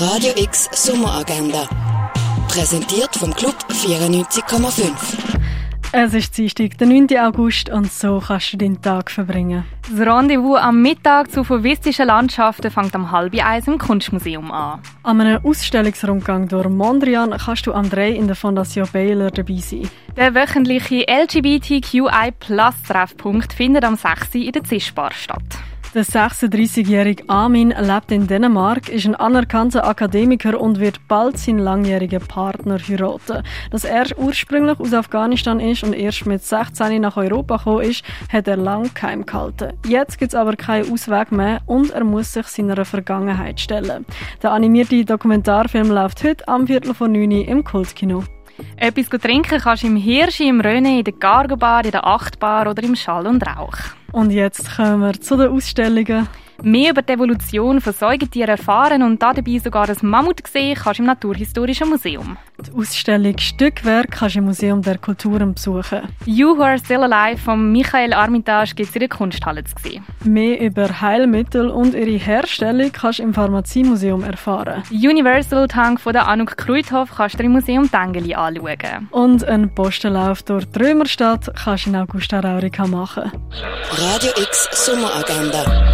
Radio X Sommeragenda. Präsentiert vom Club 94,5. Es ist Dienstag, der 9. August, und so kannst du deinen Tag verbringen. Das Rendezvous am Mittag zu fauvistischen Landschaften fängt am halb eins im Kunstmuseum an. An einem Ausstellungsrundgang durch Mondrian kannst du am 3 in der Fondation Baylor dabei sein. Der wöchentliche LGBTQI-Plus-Treffpunkt findet am 6. in der Zischbar statt. Der 36-jährige Armin lebt in Dänemark, ist ein anerkannter Akademiker und wird bald seinen langjährigen Partner heiraten. Dass er ursprünglich aus Afghanistan ist und erst mit 16 nach Europa gekommen ist, hat er lang geheim gehalten. Jetzt gibt es aber keinen Ausweg mehr und er muss sich seiner Vergangenheit stellen. Der animierte Dokumentarfilm läuft heute am Viertel von 9 Uhr im Kultkino. Etwas trinken kannst du im Hirschi, im Röne, in der Cargo Bar, in der Achtbar oder im Schall und Rauch. Und jetzt kommen wir zu den Ausstellungen. Mehr über die Evolution von Säugetieren erfahren und dabei sogar ein Mammut sehen kannst du im Naturhistorischen Museum. Die Ausstellung Stückwerk kannst du im Museum der Kulturen besuchen. You Who Are Still Alive von Michael Armitage gibt es in der Kunsthalle zu sehen. Mehr über Heilmittel und ihre Herstellung kannst du im Pharmaziemuseum erfahren. Universal Tank von der Anuk Kruithof kannst du im Museum Tengeli anschauen. Und einen Postenlauf durch die Römerstadt kannst du in Augusta Raurica machen. Radio X Sommeragenda.